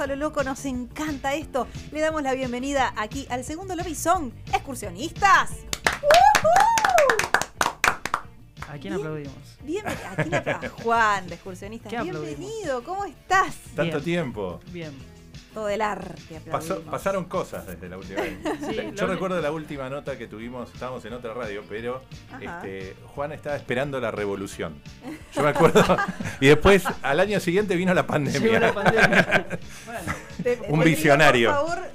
A lo loco, nos encanta esto. Le damos la bienvenida aquí al segundo lobby son excursionistas. ¿A quién aplaudimos? Bien, aquí la a Juan de excursionistas. Bienvenido, ¿cómo estás? Tanto Bien. tiempo. Bien. Todo el arte. Pasó- pasaron cosas desde la última vez. Sí, Yo recuerdo la última nota que tuvimos, estábamos en otra radio, pero este, Juan estaba esperando la revolución. Yo me acuerdo. y después, al año siguiente, vino la pandemia. Llegó la pandemia. bueno, Te- Un te digo, visionario. Por favor,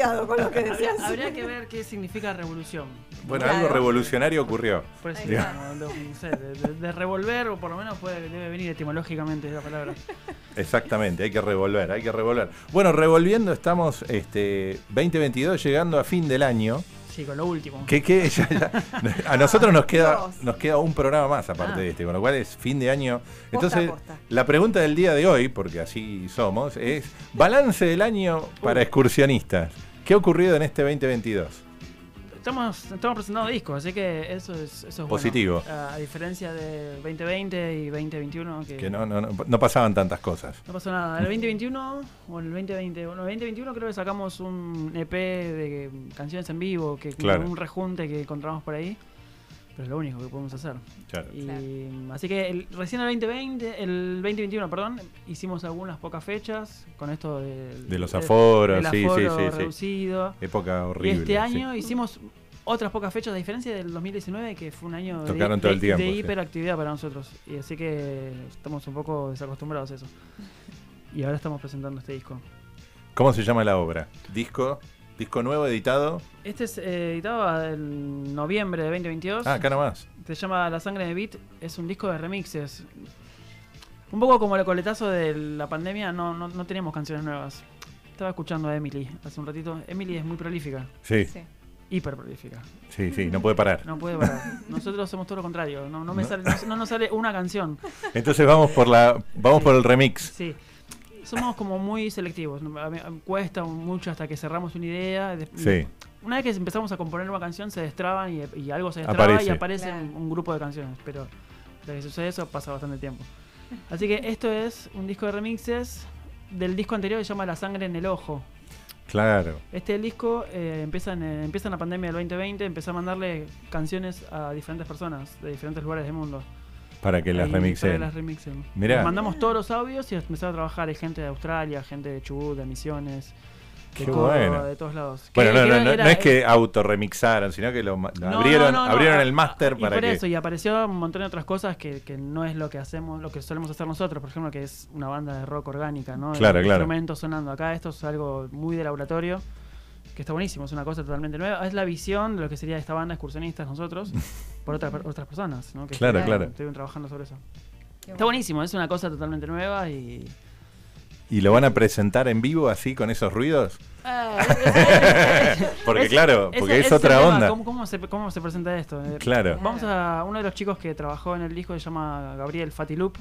cuidado con lo que habría, decías. habría que ver qué significa revolución. Bueno, Claro. algo revolucionario ocurrió. Por eso, de, de- de revolver, o por lo menos puede, debe venir etimológicamente la palabra. Exactamente, hay que revolver, hay que revolver. Bueno, revolviendo, estamos este, 2022 llegando a fin del año. Sí, con lo último. Que, que ya- ya- a nosotros nos queda, nos queda un programa más aparte Ah. de este, con lo cual es fin de año. Entonces, posta. la pregunta del día de hoy, porque así somos, es balance del año para excursionistas. ¿Qué ha ocurrido en este 2022? Estamos, estamos presentando discos, así que eso es, eso es bueno. Positivo. A, a diferencia de 2020 y 2021, que, Que no, no, no, no pasaban tantas cosas. no pasó nada. El 2021 o el 2020, bueno, el 2021 creo que sacamos un EP de canciones en vivo, que Claro. un rejunte que encontramos por ahí. Pero es lo único que podemos hacer. Claro. Y, Claro. Así que el- recién el 2020, el 2021, perdón, hicimos algunas pocas fechas con esto del- De los aforos, del sí, sí, aforo sí, sí. reducido. Época horrible. y este sí. año hicimos otras pocas fechas, a diferencia del 2019, que fue un año de, Tocaron todo el de- tiempo, de sí. hiperactividad para nosotros. Y así que estamos un poco desacostumbrados a eso. Y ahora estamos presentando este disco. ¿Cómo se llama la obra? ¿Disco? ¿Disco nuevo editado? Este es eh, editado en noviembre de 2022. Ah, acá nomás. Se llama La Sangre de Beat. Es un disco de remixes. Un poco como el coletazo de la pandemia, no, no, no tenemos canciones nuevas. Estaba escuchando a Emily hace un ratito. Emily es muy prolífica, Sí, Sí. hiper prolífica. sí, sí, no puede parar. No puede parar. Nosotros somos todo lo contrario. No, no, me No. Sale, no, no nos sale una canción. Entonces vamos por la, vamos por el remix. Sí. Somos como muy selectivos. mí Cuesta mucho hasta que cerramos una idea. Sí. Una vez que empezamos a componer una canción, se destraban y, y algo se destraba Aparece. y aparece Claro. un, un grupo de canciones. Pero hasta que sucede eso pasa bastante tiempo. Así que esto es un disco de remixes del disco anterior que se llama La sangre en el ojo. Claro. Este disco eh, empieza, en, eh, empieza en la pandemia del 2020, empezó a mandarle canciones a diferentes personas de diferentes lugares del mundo. Para que las remixen. las remixen. Mirá. Mandamos todos los audios y empezaron a trabajar hay gente de Australia, gente de Chubut, de Misiones, de Qué bueno. de todos lados. Bueno, no, no, no, era- no es que autorremixaron, sino que lo, abrieron, abrieron el máster para por que. eso, y apareció un montón de otras cosas que, que no es lo que hacemos, lo que solemos hacer nosotros, por ejemplo, que es una banda de rock orgánica, ¿no? Claro, El claro. Instrumentos sonando. Acá esto es algo muy de laboratorio, que está buenísimo, es una cosa totalmente nueva. Es la visión de lo que sería esta banda excursionistas nosotros, por otras per- otras personas, ¿no? Que Claro, estuvieron- claro. estuvieron trabajando sobre eso. Está buenísimo, es una cosa totalmente nueva y... ¿Y lo van a presentar en vivo así con esos ruidos? Ah, Porque es- claro, porque es otra onda. ¿Cómo, cómo se, cómo se presenta esto? Eh, Claro. Vamos a uno de los chicos que trabajó en el disco, se llama Gabriel Fatiloop.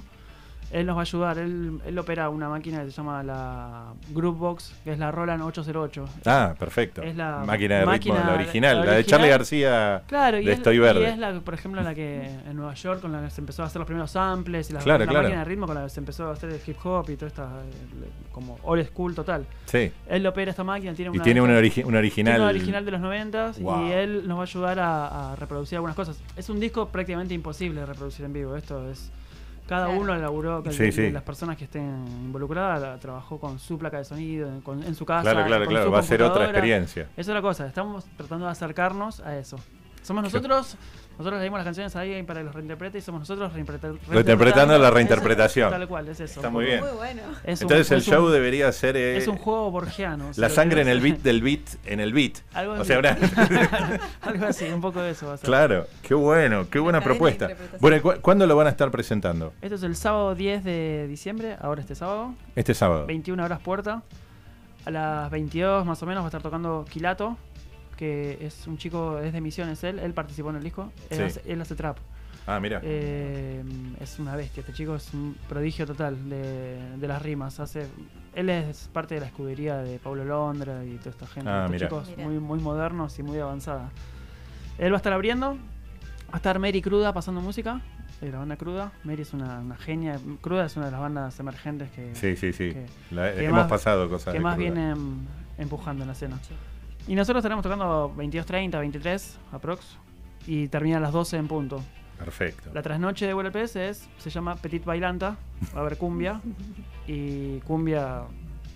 Él nos va a ayudar. Él, él opera una máquina que se llama la Groovebox, que es la Roland 808. Ah, perfecto. Es la máquina de máquina- ritmo, la original, la la, de original. Charlie García Claro, y de es, Estoy y Verde. es la, por ejemplo, la que en Nueva York con la que se empezó a hacer los primeros samples y la, Claro, la claro. máquina de ritmo con la que se empezó a hacer el hip hop y toda esta eh, como old school total. Sí. Él opera esta máquina, tiene Y una tiene de un, estas- origi- un original. tiene una original de los 90 Wow. y él nos va a ayudar a, a reproducir algunas cosas. Es un disco prácticamente imposible de reproducir en vivo. Esto es. Cada Claro. uno laburó, que- Sí, de, sí. de las personas que estén involucradas, la- trabajó con su placa de sonido, en, con- en su casa. Claro, claro, con claro. su Va a ser otra experiencia. Esa es la cosa, estamos tratando de acercarnos a eso. Somos nosotros, nosotros leímos las canciones a alguien para que los reinterprete y somos nosotros reinterpre- Reinterpretando la Eso, reinterpretación. Tal cual, es eso. Está muy bien. Muy bueno. Es un- Entonces el es un- show debería ser eh, Es un juego borgiano. la sangre en el beat del beat en el beat. Algo O así. sea, una- Algo así, un poco de eso va a ser. claro, qué bueno, qué buena propuesta. Bueno, ¿y cu- ¿cuándo lo van a estar presentando? Esto es el sábado 10 de diciembre, ahora este sábado. Este sábado. 21 horas puerta. A las 22 más o menos va a estar tocando Kilato, que es un chico, es de Misiones él, él participó en el disco. Él, Sí. hace, él hace trap. Ah, mira. Eh, es una bestia, este chico es un prodigio total de, de las rimas. Hace, él es parte de la escudería de Pablo Londra y toda esta gente. Ah, Estos mirá. chicos muy, muy modernos y muy avanzada. Él va a estar abriendo, va a estar Mary Cruda pasando música, de la banda Cruda. Mary es una, una genia. Cruda es una de las bandas emergentes que, sí, sí, sí. que- La- que hemos más- pasado cosas. que de más cruda. vienen empujando en la escena. Y nosotros estaremos tocando 22.30, 23 aprox. Y termina a las 12 en punto. Perfecto. La trasnoche de WLPS es, se llama Petit Bailanta. Va a haber cumbia. Y cumbia,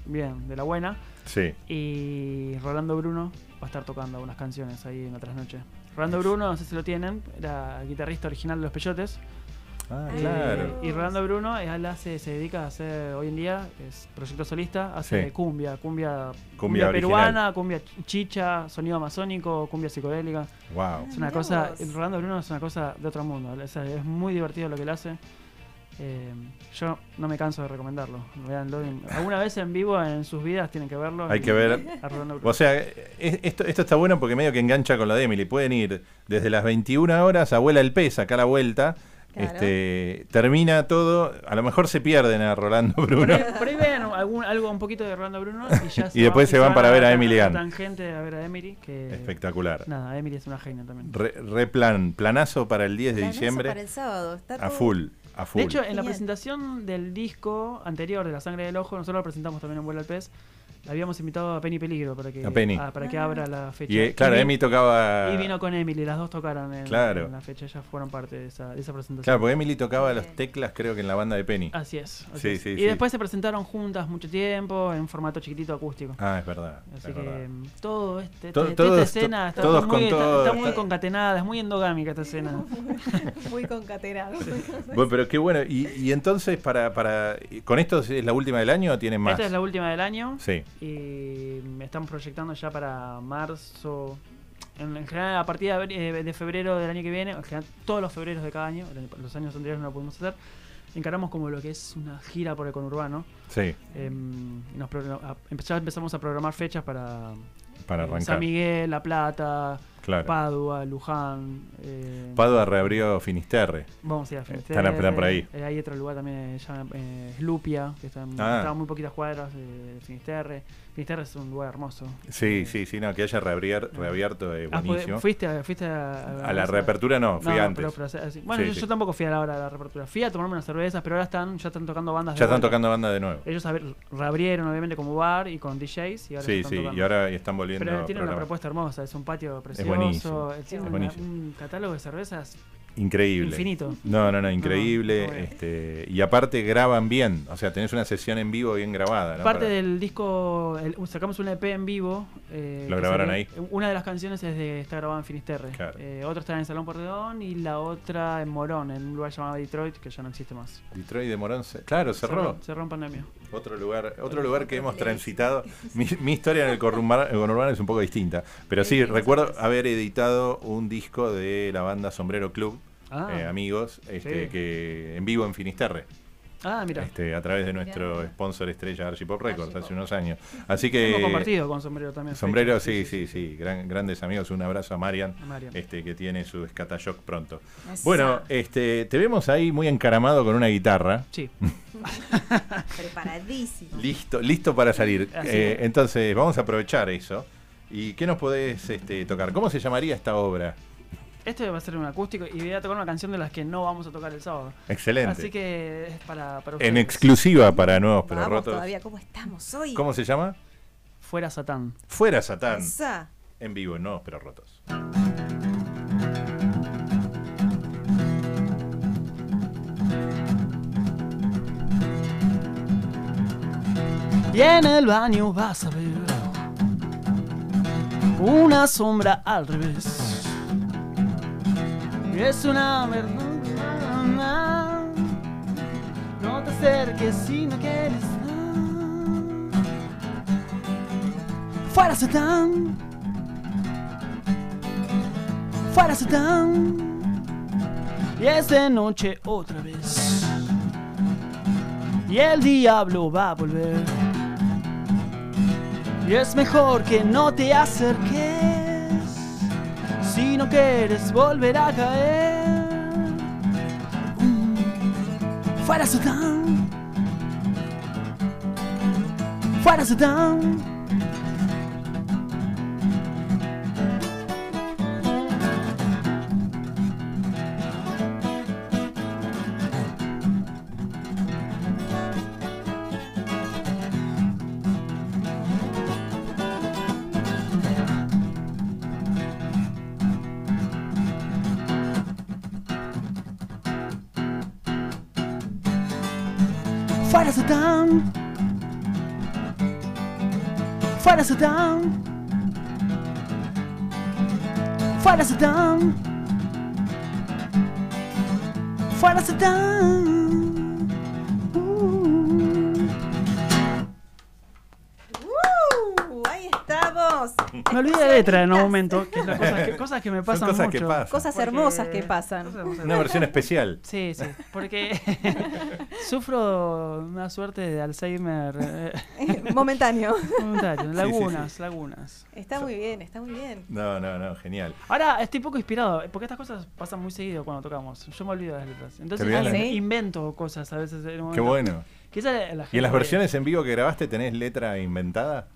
bien, de la buena. Sí. Y Rolando Bruno va a estar tocando algunas canciones ahí en la trasnoche. Rolando Bruno, no sé si lo tienen, era el guitarrista original de Los Peyotes. Ah, Eh, claro. Y Rolando Bruno, él hace, se dedica a hacer hoy en día, es proyecto solista, hace Sí. cumbia, cumbia, Cumbia peruana, cumbia chicha, sonido amazónico, cumbia psicodélica. Wow. Es una cosa, Rolando Bruno es una cosa de otro mundo. o sea, es muy divertido lo que él hace. Eh, yo no me canso de recomendarlo. Véanlo. Alguna vez en vivo en sus vidas tienen que verlo. Hay que ver. a Rolando Bruno. O sea, es- esto, esto está bueno porque medio que engancha con lo de Emily. Pueden ir desde las 21 horas, abuela el pez, acá a la vuelta. Claro. Este, termina todo, a lo mejor se pierden a Rolando Por Bruno. ahí, por ahí vean algún, algo un poquito de Rolando Bruno y ya Y después se van para ver a Emily Gunn. tangente a ver a Emily que Espectacular. nada Emily es una genia también Re, re plan, planazo para el 10 de diciembre. Para el sábado. Está A full, a full. de hecho en la presentación del disco anterior de La Sangre del Ojo nosotros lo presentamos también en Vuela al Pez habíamos invitado a Penny Peligro para que A Penny. para que Ah. abra la fecha y eh, claro, Emi tocaba. y vino con Emily las dos tocaron en, Claro. en la fecha ellas fueron parte de esa, de esa presentación Claro, porque Emily tocaba las teclas, creo que en la banda de Penny. así es, así Sí, es. sí, y sí. después se presentaron juntas mucho tiempo en formato chiquitito acústico Ah, es verdad. Así es que verdad. mm, todo este, To- este- todos- esta escena to- está, todos muy, con está- todo, está muy concatenada, es muy endogámica esta escena. Muy concatenado. Bueno, pero qué bueno. Y, y entonces, para, para. ¿Con esto es la última del año o tienen más? Esta es la última del año Sí. Y estamos proyectando ya para marzo. En, en general, a partir de, eh, de febrero del año que viene, en general, todos los febreros de cada año, los años anteriores no lo pudimos hacer, encaramos como lo que es una gira por el conurbano. Sí, Em, nos ya empezamos a programar fechas para para eh, arrancar. San Miguel, La Plata, Claro. Padua, Luján. eh, Padua reabrió Finisterre. Vamos a ir a Están- Finisterre. están por ahí. Eh, hay otro lugar también, eh, eh, Lupia, que está, Ah. está a muy poquitas cuadras de Finisterre. Finisterre es un lugar hermoso. Sí, Eh, sí, sí, no, que haya reabier- reabierto es pues, buenísimo. ¿Fuiste, a- fuiste a, A la reapertura no, fui No, antes. pero- pero, así- bueno, Sí, yo, sí. yo tampoco fui a la hora de la reapertura. Fui a tomarme unas cervezas, pero ahora están, ya están tocando bandas de ya están tocando banda de nuevo. Ellos ver, reabrieron obviamente como bar y con DJs y ahora Sí, sí, tocando. y ahora están volviendo Pero a tiene una propuesta hermosa, es un patio precioso, buenísimo, eh, tiene es una- buenísimo. un catálogo de cervezas Increíble. infinito. No, no, no, increíble. bueno. este, y aparte graban bien, o sea, tenés una sesión en vivo bien grabada. ¿no? Parte Para- del disco, el- sacamos un EP en vivo. eh, ¿Lo grabaron ahí? Una de las canciones es de está grabada en Finisterre. Claro. Eh, otra está en el Salón Porredón y la otra en Morón, en un lugar llamado Detroit, que ya no existe más. Detroit de Morón, se- claro, cerró. Cerró en pandemia. Otro lugar, otro lugar que hemos transitado. Mi, mi historia en el conurbano, es un poco distinta. Pero sí, recuerdo haber editado un disco de la banda Sombrero Club, Ah, eh, amigos, este, Sí. que en vivo en Finisterre. Ah mira. Este, a través de nuestro Mirá. sponsor estrella Archipop Records Archipop. hace unos años. Así que. Hemos compartido con Sombrero también. Sombrero, sí, sí, sí, gran- grandes amigos. Un abrazo a Marian, A Marian. este, que tiene su Scatashok pronto. Bueno, este, te vemos ahí muy encaramado con una guitarra. Sí. preparadísimo. Listo, listo para salir. Eh, es. entonces, vamos a aprovechar eso. ¿Y qué nos podés este, tocar? ¿Cómo se llamaría esta obra? Este va a ser un acústico y voy a tocar una canción de las que no vamos a tocar el sábado. Excelente. Así que es para, para en ustedes. exclusiva para nuevos pero Vamos rotos. todavía, ¿cómo estamos hoy? ¿Cómo se llama? Fuera Satán. Fuera Satán. Esa. En vivo, en nuevos pero rotos. Y en el baño vas a ver una sombra al revés. Es una verdad. No te acerques si no quieres. Fuera Satán. Fuera Satán. Y es de noche otra vez. Y el diablo va a volver. Y es mejor que no te acerques si no quieres volver a caer. Fuera Satán. Fuera Satán. Fuera Satán. Fuera Satán. Fuera Satán. Me olvidé de letra en un momento, que es la cosa que, cosas que me pasan cosas mucho. que pasan. Cosas Porque- hermosas que pasan. Una versión especial. Sí, sí, porque sufro una suerte de Alzheimer eh, Momentáneo. momentario, sí, lagunas, lagunas. Está muy bien, está muy bien. No, no, no, genial. Ahora estoy poco inspirado, porque estas cosas pasan muy seguido cuando tocamos. Yo me olvido de las letras. Entonces letras? invento cosas a veces. en un Qué momento. bueno. Quizá la- la ¿Y en las versiones en vivo que grabaste tenés letra inventada?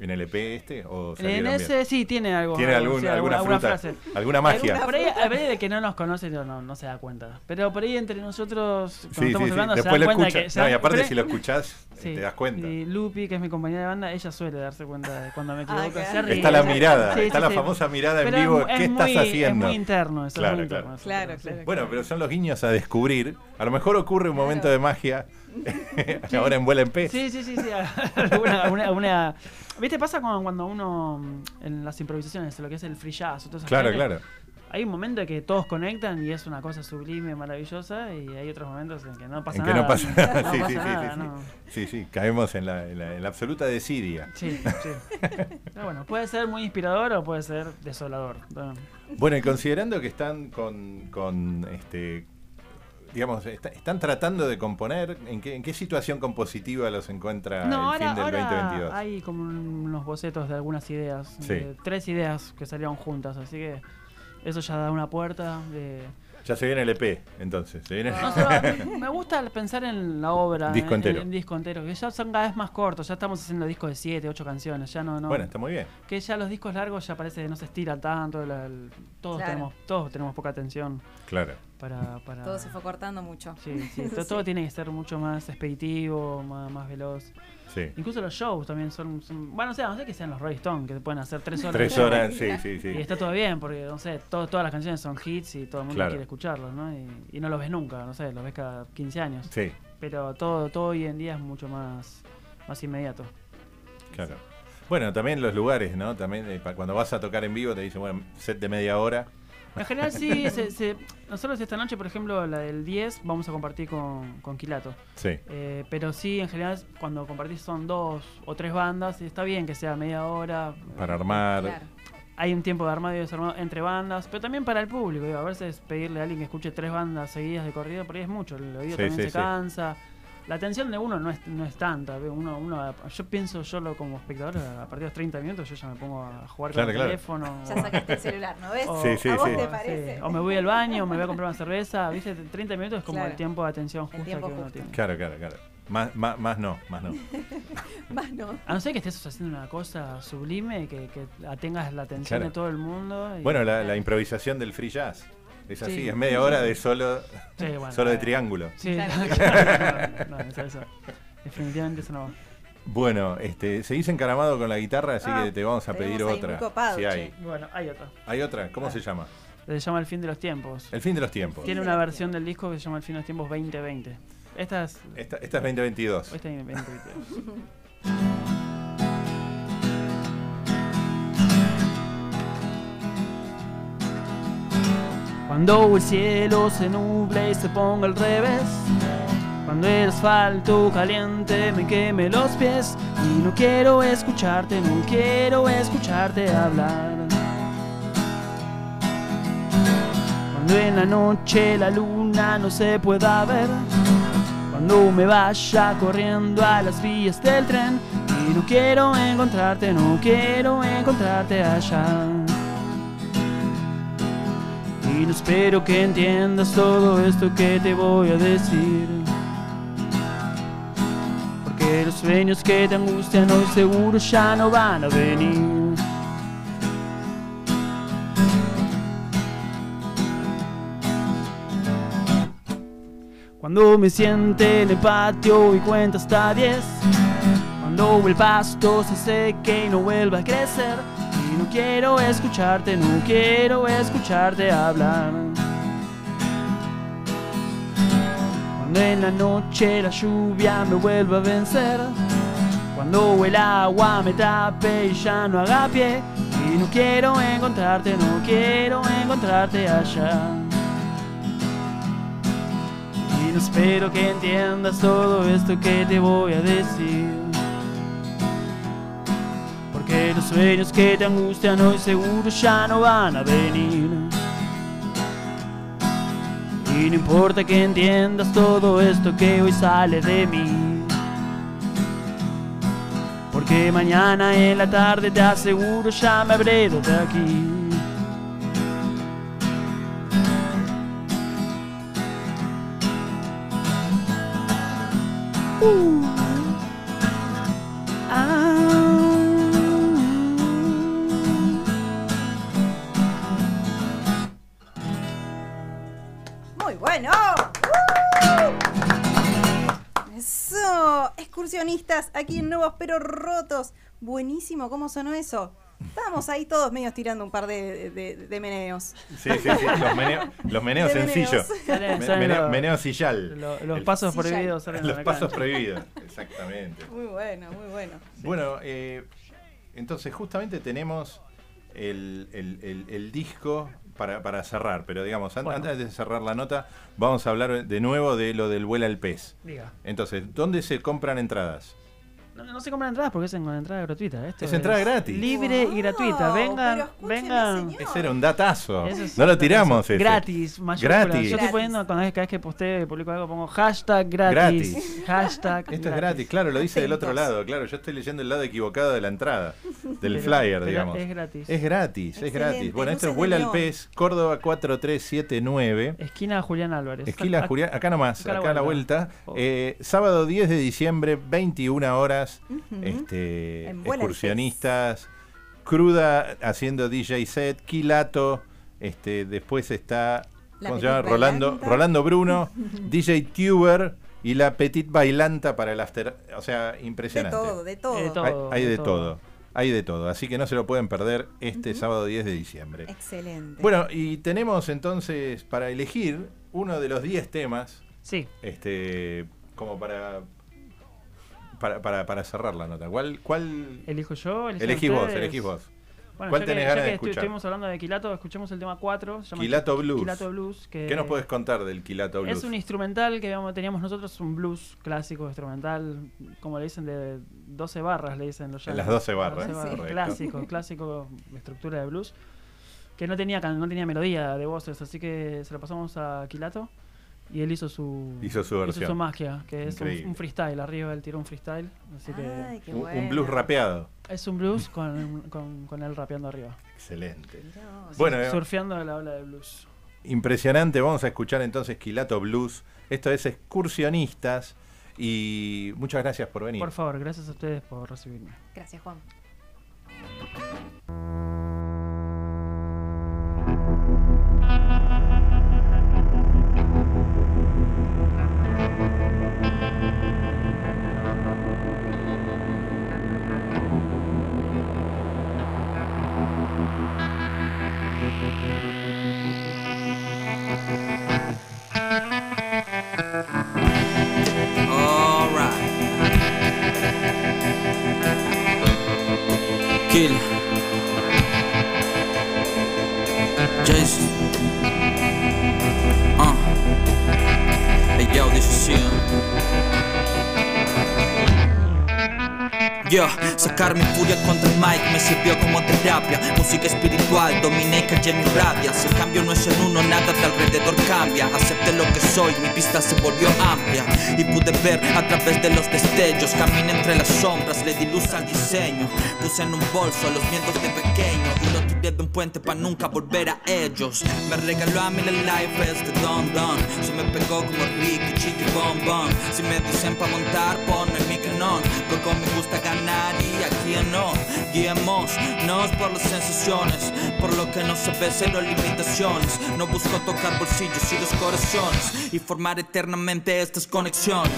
¿En el EP este? ¿O En ese sí tiene algo. ¿Tiene algún- sí, alguna fruta? frase. ¿Alguna magia? Por ahí, por ahí de que no nos conoce no, no, no se da cuenta. Pero por ahí entre nosotros, cuando Sí, sí, estamos sí. hablando, Después se lo dan cuenta escuchas. que... se No, y aparte pero- si lo escuchás, Sí. te das cuenta. Y Lupi, que es mi compañera de banda, ella suele darse cuenta de cuando me equivoco. claro. se ríe. Está la mirada, Sí, está sí, la sí. famosa mirada en Pero vivo. es- ¿Qué es estás muy- haciendo? Es muy interno, eso Claro, es muy claro. interno. Claro. Bueno, pero son los guiños a descubrir. A lo mejor ocurre un momento de magia. Ahora en Vuela en Pez. Sí, sí, sí, sí. alguna, alguna- alguna- ¿Viste? Pasa cuando, cuando uno mm, en las improvisaciones, lo que es el free jazz, todas esas Claro, claro. Hay un momento en que todos conectan y es una cosa sublime, maravillosa, y hay otros momentos en que no pasa En que nada. no pasa nada. No sí, pasa sí, sí, nada, sí, sí. no. Sí, sí, caemos en la, en la- en la absoluta desidia. Sí, sí. Pero bueno, puede ser muy inspirador o puede ser desolador. Bueno, Bueno, y considerando que están con, con este, digamos, está- están tratando de componer, ¿en qué, en qué situación compositiva los encuentra No, el ahora, fin del ahora 2022? hay como unos bocetos de algunas ideas. Sí. de tres ideas que salieron juntas, así que eso ya da una puerta. De... Ya se viene el EP, entonces. Se viene... No, solo- me gusta pensar en la obra. Disco en- entero. En, disco entero, que ya son cada vez más cortos. Ya estamos haciendo discos de 7, 8 canciones. Ya no, no. Bueno, está muy bien. Que ya los discos largos ya parece que no se estira tanto. la- el- todos, Claro. tenemos, todos tenemos poca atención Claro. Para. para Todo se fue cortando mucho. Sí, sí, to- todo tiene que ser mucho más expeditivo, más, más veloz. Sí. Incluso los shows también son, son- Bueno, o sea, no sé que sean los Rolling Stones, que pueden hacer tres horas. Tres horas, sí, sí, Y sí. está todo bien, porque, no sé, todo- todas las canciones son hits y todo el mundo Claro. quiere escucharlos, ¿no? Y, y no los ves nunca, no sé, los ves cada 15 años. Sí, Pero todo, todo hoy en día es mucho más, más inmediato. claro. Bueno, también los lugares, ¿no? También eh, cuando vas a tocar en vivo te dicen, bueno, set de media hora. En general sí, se- se- nosotros esta noche, por ejemplo, la del 10, vamos a compartir con, con Kilato. Sí, Eh, pero sí, en general, cuando compartís son dos o tres bandas, y está bien que sea media hora. para armar. Claro. Hay un tiempo de armado y desarmado entre bandas, pero también para el público. digo, a veces pedirle a alguien que escuche tres bandas seguidas de corrido, por ahí es mucho. El oído Sí, también sí, se sí. cansa. La atención de uno no es, no es tanta. Uno, uno, yo pienso, yo lo, como espectador, a partir de los 30 minutos yo ya me pongo a jugar Claro, con el teléfono. Ya o- sacaste el celular, ¿no ves? o- Sí, sí, ¿A vos sí. te Sí, parece? O me voy al baño, me voy a comprar una cerveza. ¿Viste? 30 minutos es como Claro. el tiempo de atención justa que uno justo. tiene. Claro, claro, claro. Más, más, más no, más no. Más no. A no ser que estés haciendo una cosa sublime, que, que tengas la atención Claro. de todo el mundo. y- Bueno, la, la improvisación del free jazz. Es así, Sí. es media hora de solo, Sí, bueno, solo de eh, triángulo. Sí, Claro. no, no, eso, eso. Definitivamente eso no va. Bueno, este, seguís encaramado con la guitarra, así Ah, que te vamos a pedir otra. copado, si hay. Bueno, hay otra. ¿Hay otra? ¿Cómo Ah. se llama? Se llama El fin de los tiempos. El fin de los tiempos. Tiene una versión del disco que se llama El fin de los tiempos 2020. Esta es. Esta, esta es 2022. Esta es 2022. Cuando el cielo se nuble y se ponga al revés. Cuando el asfalto caliente me queme los pies. Y no quiero escucharte, no quiero escucharte hablar. Cuando en la noche la luna no se pueda ver. Cuando me vaya corriendo a las vías del tren. Y no quiero encontrarte, no quiero encontrarte allá. Y no espero que entiendas todo esto que te voy a decir. Porque los sueños que te angustian hoy seguro ya no van a venir. Cuando me siente en el patio y cuenta hasta 10. Cuando el pasto se seque y no vuelva a crecer. Y no quiero escucharte, no quiero escucharte hablar. Cuando en la noche la lluvia me vuelva a vencer. Cuando el agua me tape y ya no haga pie. Y no quiero encontrarte, no quiero encontrarte allá. Y no espero que entiendas todo esto que te voy a decir. Porque los sueños que te angustian hoy seguro ya no van a venir. Y no importa que entiendas todo esto que hoy sale de mí. Porque mañana en la tarde te aseguro ya me habré de aquí. Uh. Muy bueno. ¡Uh! Eso, excursionistas aquí en Nuevos pero Rotos. Buenísimo, ¿cómo sonó eso? Estábamos ahí todos medios tirando un par de, de- de meneos. Sí, sí, sí. Los, meneo- los meneos sencillos. Meneo, sillal. Lo- los El- pasos prohibidos Los pasos cancha. prohibidos. Exactamente. Muy bueno, muy bueno. Bueno, eh, entonces justamente tenemos el, el- el- el disco para, para cerrar, pero digamos, Bueno. antes de cerrar la nota, vamos a hablar de nuevo de lo del vuela al pez. Diga. Entonces, ¿dónde se compran entradas? No, no se compran entradas porque es en- entrada gratuita. Esto Es entrada gratis. Libre y gratuita. Vengan, vengan. señor. Ese era un datazo. Es- no lo tiramos ese. Gratis, mayúscula. Gratis. Yo estoy poniendo cada vez, cada vez que posteo y publico algo pongo hashtag gratis. Gratis. Hashtag Esto es gratis, claro, lo dice del otro lado, claro, yo estoy leyendo el lado equivocado de la entrada, del Pero- flyer, pero digamos. Es gratis. Es gratis, es gratis. Bueno, esto es Vuela al. Pez, Córdoba 4379. Esquina Julián Álvarez. Esquila Ac- Julián, acá nomás, acá a acá, la a la vuelta. vuelta. Oh. Eh, sábado 10 de diciembre, 21 horas. Este, excursionistas, Cruda haciendo DJ set, Kilato. Este, después está La ¿cómo se Petit llama? Rolando, Bruno, DJ Tuber y la Petit Bailanta para el after. O sea, De impresionante. todo, de todo. De todo. Hay, hay de de todo. todo. Hay de todo. Así que no se lo pueden perder este sábado 10 de diciembre. Excelente. Bueno, y tenemos entonces para elegir uno de los 10 temas, Sí. este, como para, para, para, para cerrar la nota. ¿Cuál, cuál Elijo yo. elegís vos? Elegís vos. Bueno, ¿Cuál ya que- tenés ya ganas que de escuchar? Estuvimos hablando de Quilato, escuchemos el tema 4. se llama Quilato Blues. Quilato Blues. Que ¿Qué nos puedes contar del Quilato Blues? Es un instrumental que teníamos nosotros, un blues clásico instrumental, como le dicen, de 12 barras, le dicen los En las 12 barras, Sí. correcto. Clásico, clásico de estructura de blues. Que no tenía, no tenía melodía de voces, así que se lo pasamos a Quilato y él hizo su, Hizo su versión. su magia, que es un, freestyle. Arriba él tiró un freestyle, así Ay, que qué Un, blues rapeado. es un blues con, con, con él rapeando arriba. Excelente. Bueno, eh, Surfeando la ola de blues. impresionante. Vamos a escuchar entonces Quilato Blues. Esto es Excursionistas. Y muchas gracias por venir. Por favor, gracias a ustedes por recibirme. Gracias, Juan. Yo, sacar mi furia contra el mic me sirvió como terapia. Música espiritual, dominé y callé mi rabia. Si el cambio no es en uno, nada de alrededor cambia. Acepté lo que soy, mi pista se volvió amplia. Y pude ver a través de los destellos Caminé entre las sombras, le di luz al diseño. Puse en un bolso los miedos de pequeño Y lo tiré de un puente para nunca volver a ellos. Me regaló a mí la life este don don. Se me pegó como Ricky, Chiqui, Bon Bon. Si me dicen pa' montar, ponme mi canón Porque me gusta ganar y a quien no Guiémonos por las sensaciones Por lo que no se ve cero limitaciones. No busco tocar bolsillos y los corazones Y formar eternamente estas conexiones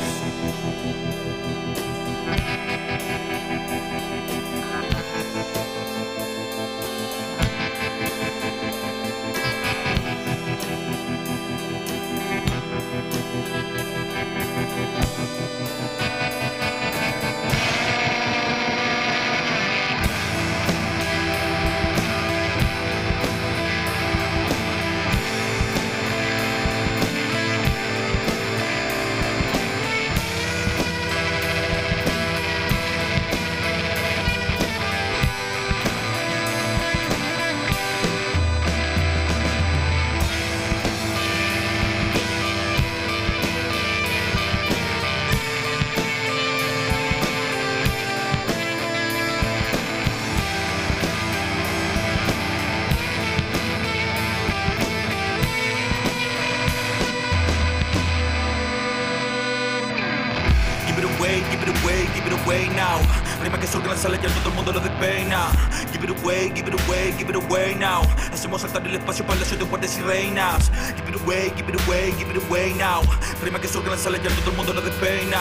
Y ya todo el mundo lo despeina. Give it away, give it away, give it away now. Hacemos saltar el espacio para de guardias y reinas. Give it away, give it away, give it away now. Rima que surge la sala ya todo el mundo lo despeina.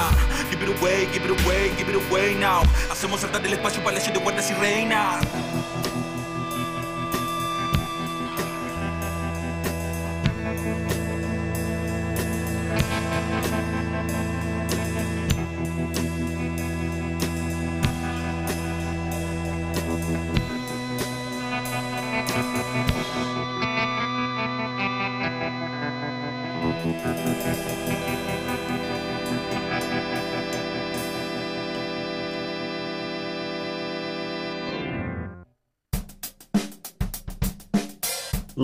Give it away, give it away, give it away now. Hacemos saltar el espacio para de guardias y reinas.